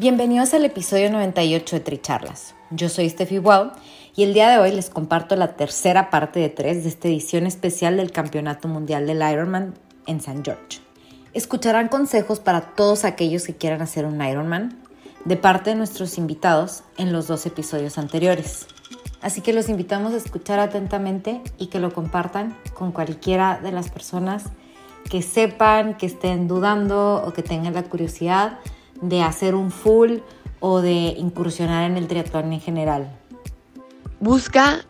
Bienvenidos al episodio 98 de Tricharlas. Yo soy Steffi Wow y el día de hoy les comparto la tercera parte de tres de esta edición especial del Campeonato Mundial del Ironman en San George. Escucharán consejos para todos aquellos que quieran hacer un Ironman de parte de nuestros invitados en los dos episodios anteriores. Así que los invitamos a escuchar atentamente y que lo compartan con cualquiera de las personas que sepan, que estén dudando o que tengan la curiosidad de hacer un full o de incursionar en el triatlón en general. Busca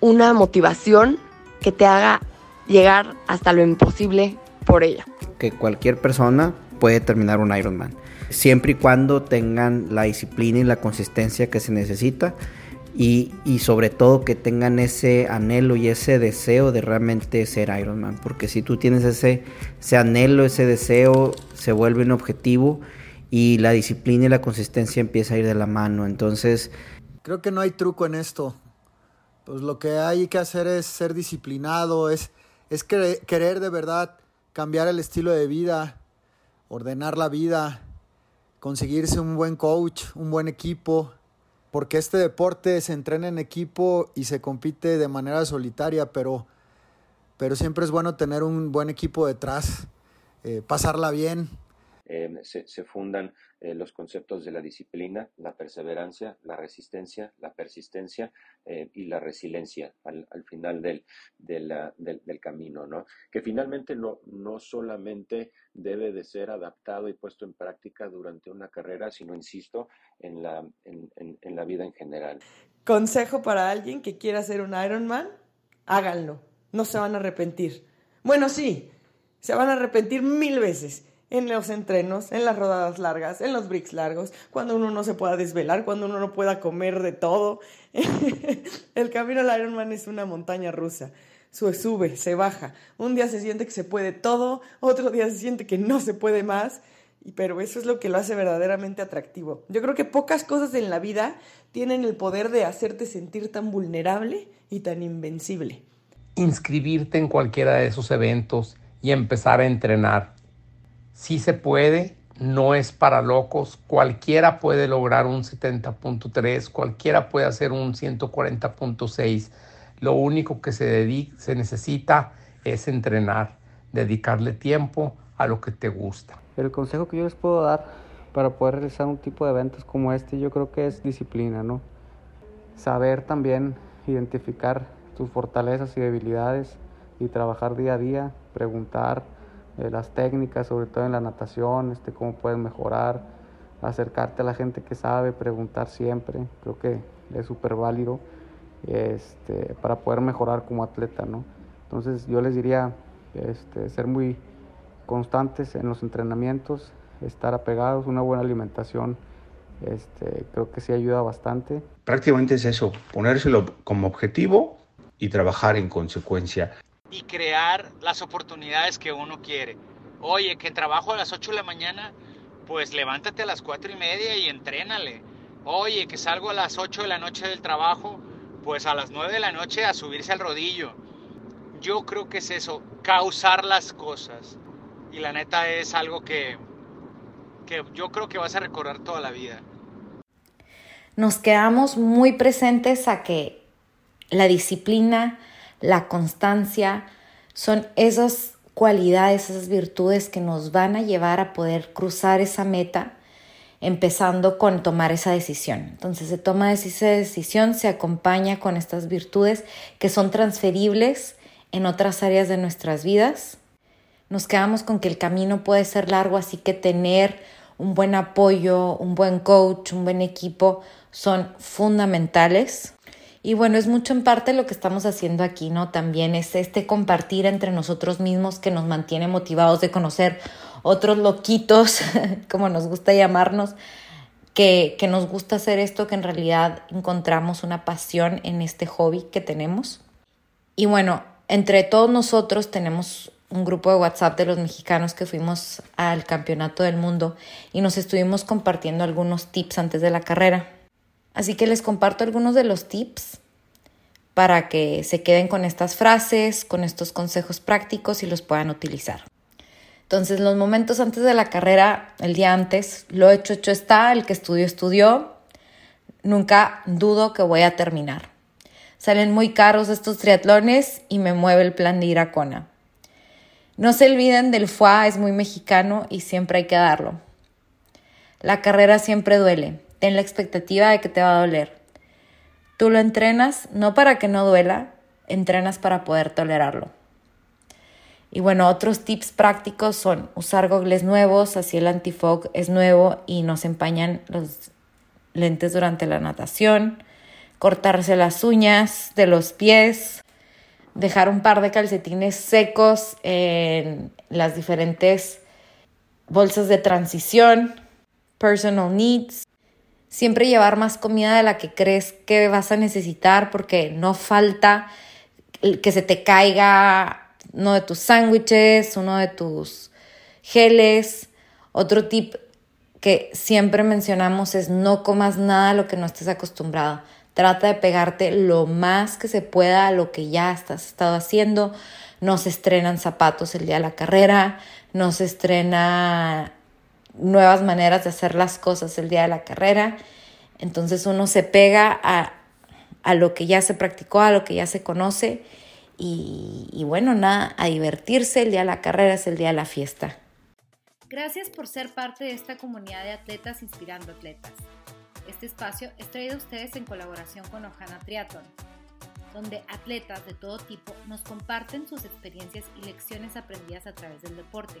una motivación que te haga llegar hasta lo imposible por ella. Que cualquier persona puede terminar un Ironman, siempre y cuando tengan la disciplina y la consistencia que se necesita y, y, sobre todo que tengan ese anhelo y ese deseo de realmente ser Ironman, porque si tú tienes ese, ese anhelo, ese deseo, se vuelve un objetivo y la disciplina y la consistencia empieza a ir de la mano. Entonces... Creo que no hay truco en esto. Pues lo que hay que hacer es ser disciplinado, es, es querer de verdad cambiar el estilo de vida, ordenar la vida, conseguirse un buen coach, un buen equipo, porque este deporte se entrena en equipo y se compite de manera solitaria, pero, pero siempre es bueno tener un buen equipo detrás, eh, pasarla bien, Em, se, fundan eh, los conceptos de la disciplina, la perseverancia, la resistencia, la persistencia eh, y la resiliencia al, al final del, del, camino, ¿no? Que finalmente no, no solamente debe de ser adaptado y puesto en práctica durante una carrera, sino, insisto, en la, en, en, la vida en general. Consejo para alguien que quiera hacer un Ironman, háganlo, no se van a arrepentir. Bueno, sí, se van a arrepentir mil veces en los entrenos, en las rodadas largas, en los bricks largos, cuando uno no se pueda desvelar, cuando uno no pueda comer de todo. el camino al Ironman es una montaña rusa. Sube, se baja. Un día se siente que se puede todo, otro día se siente que no se puede más, pero eso es lo que lo hace verdaderamente atractivo. Yo creo que pocas cosas en la vida tienen el poder de hacerte sentir tan vulnerable y tan invencible. Inscribirte en cualquiera de esos eventos y empezar a entrenar sí se puede, no es para locos, cualquiera puede lograr un 70.3, cualquiera puede hacer un 140.6. Lo único que se, se necesita es entrenar, dedicarle tiempo a lo que te gusta. El consejo que yo les puedo dar para poder realizar un tipo de eventos como este, yo creo que es disciplina, ¿no? Saber también identificar tus fortalezas y debilidades y trabajar día a día, preguntar, eh, las técnicas, sobre todo en la natación, este, cómo puedes mejorar, acercarte a la gente que sabe, preguntar siempre, creo que es súper válido este, para poder mejorar como atleta, ¿no? Entonces yo les diría este, ser muy constantes en los entrenamientos, estar apegados, una buena alimentación, este, creo que sí ayuda bastante. Prácticamente es eso, ponérselo como objetivo y trabajar en consecuencia y crear las oportunidades que uno quiere. Oye, que trabajo a las 8 de la mañana, pues levántate a las 4 y media y entrénale. Oye, que salgo a las 8 de la noche del trabajo, pues a las 9 de la noche a subirse al rodillo. Yo creo que es eso, causar las cosas. Y la neta es algo que, que yo creo que vas a recordar toda la vida. Nos quedamos muy presentes a que la disciplina, la constancia, son esas cualidades, esas virtudes que nos van a llevar a poder cruzar esa meta, empezando con tomar esa decisión. Entonces se toma esa decisión, se acompaña con estas virtudes que son transferibles en otras áreas de nuestras vidas. Nos quedamos con que el camino puede ser largo, así que tener un buen apoyo, un buen coach, un buen equipo son fundamentales. Y bueno, es mucho en parte lo que estamos haciendo aquí, ¿no? También es este compartir entre nosotros mismos que nos mantiene motivados de conocer otros loquitos, como nos gusta llamarnos, que, que nos gusta hacer esto, que en realidad encontramos una pasión en este hobby que tenemos. Y bueno, entre todos nosotros tenemos un grupo de WhatsApp de los mexicanos que fuimos al Campeonato del Mundo y nos estuvimos compartiendo algunos tips antes de la carrera. Así que les comparto algunos de los tips para que se queden con estas frases, con estos consejos prácticos y los puedan utilizar. Entonces, los momentos antes de la carrera, el día antes, lo hecho, hecho está, el que estudió, estudió. Nunca dudo que voy a terminar. Salen muy caros estos triatlones y me mueve el plan de ir a Kona. No se olviden del FUA, es muy mexicano y siempre hay que darlo. La carrera siempre duele. Ten la expectativa de que te va a doler. Tú lo entrenas no para que no duela, entrenas para poder tolerarlo. Y bueno, otros tips prácticos son usar gogles nuevos, así el antifog es nuevo y no se empañan los lentes durante la natación, cortarse las uñas de los pies, dejar un par de calcetines secos en las diferentes bolsas de transición, personal needs. Siempre llevar más comida de la que crees que vas a necesitar porque no falta que se te caiga uno de tus sándwiches, uno de tus geles. Otro tip que siempre mencionamos es no comas nada a lo que no estés acostumbrado. Trata de pegarte lo más que se pueda a lo que ya estás estado haciendo. No se estrenan zapatos el día de la carrera, no se estrena nuevas maneras de hacer las cosas el día de la carrera. Entonces uno se pega a, a lo que ya se practicó, a lo que ya se conoce y, y, bueno, nada, a divertirse. El día de la carrera es el día de la fiesta. Gracias por ser parte de esta comunidad de atletas inspirando atletas. Este espacio es traído a ustedes en colaboración con Ojana Triathlon, donde atletas de todo tipo nos comparten sus experiencias y lecciones aprendidas a través del deporte.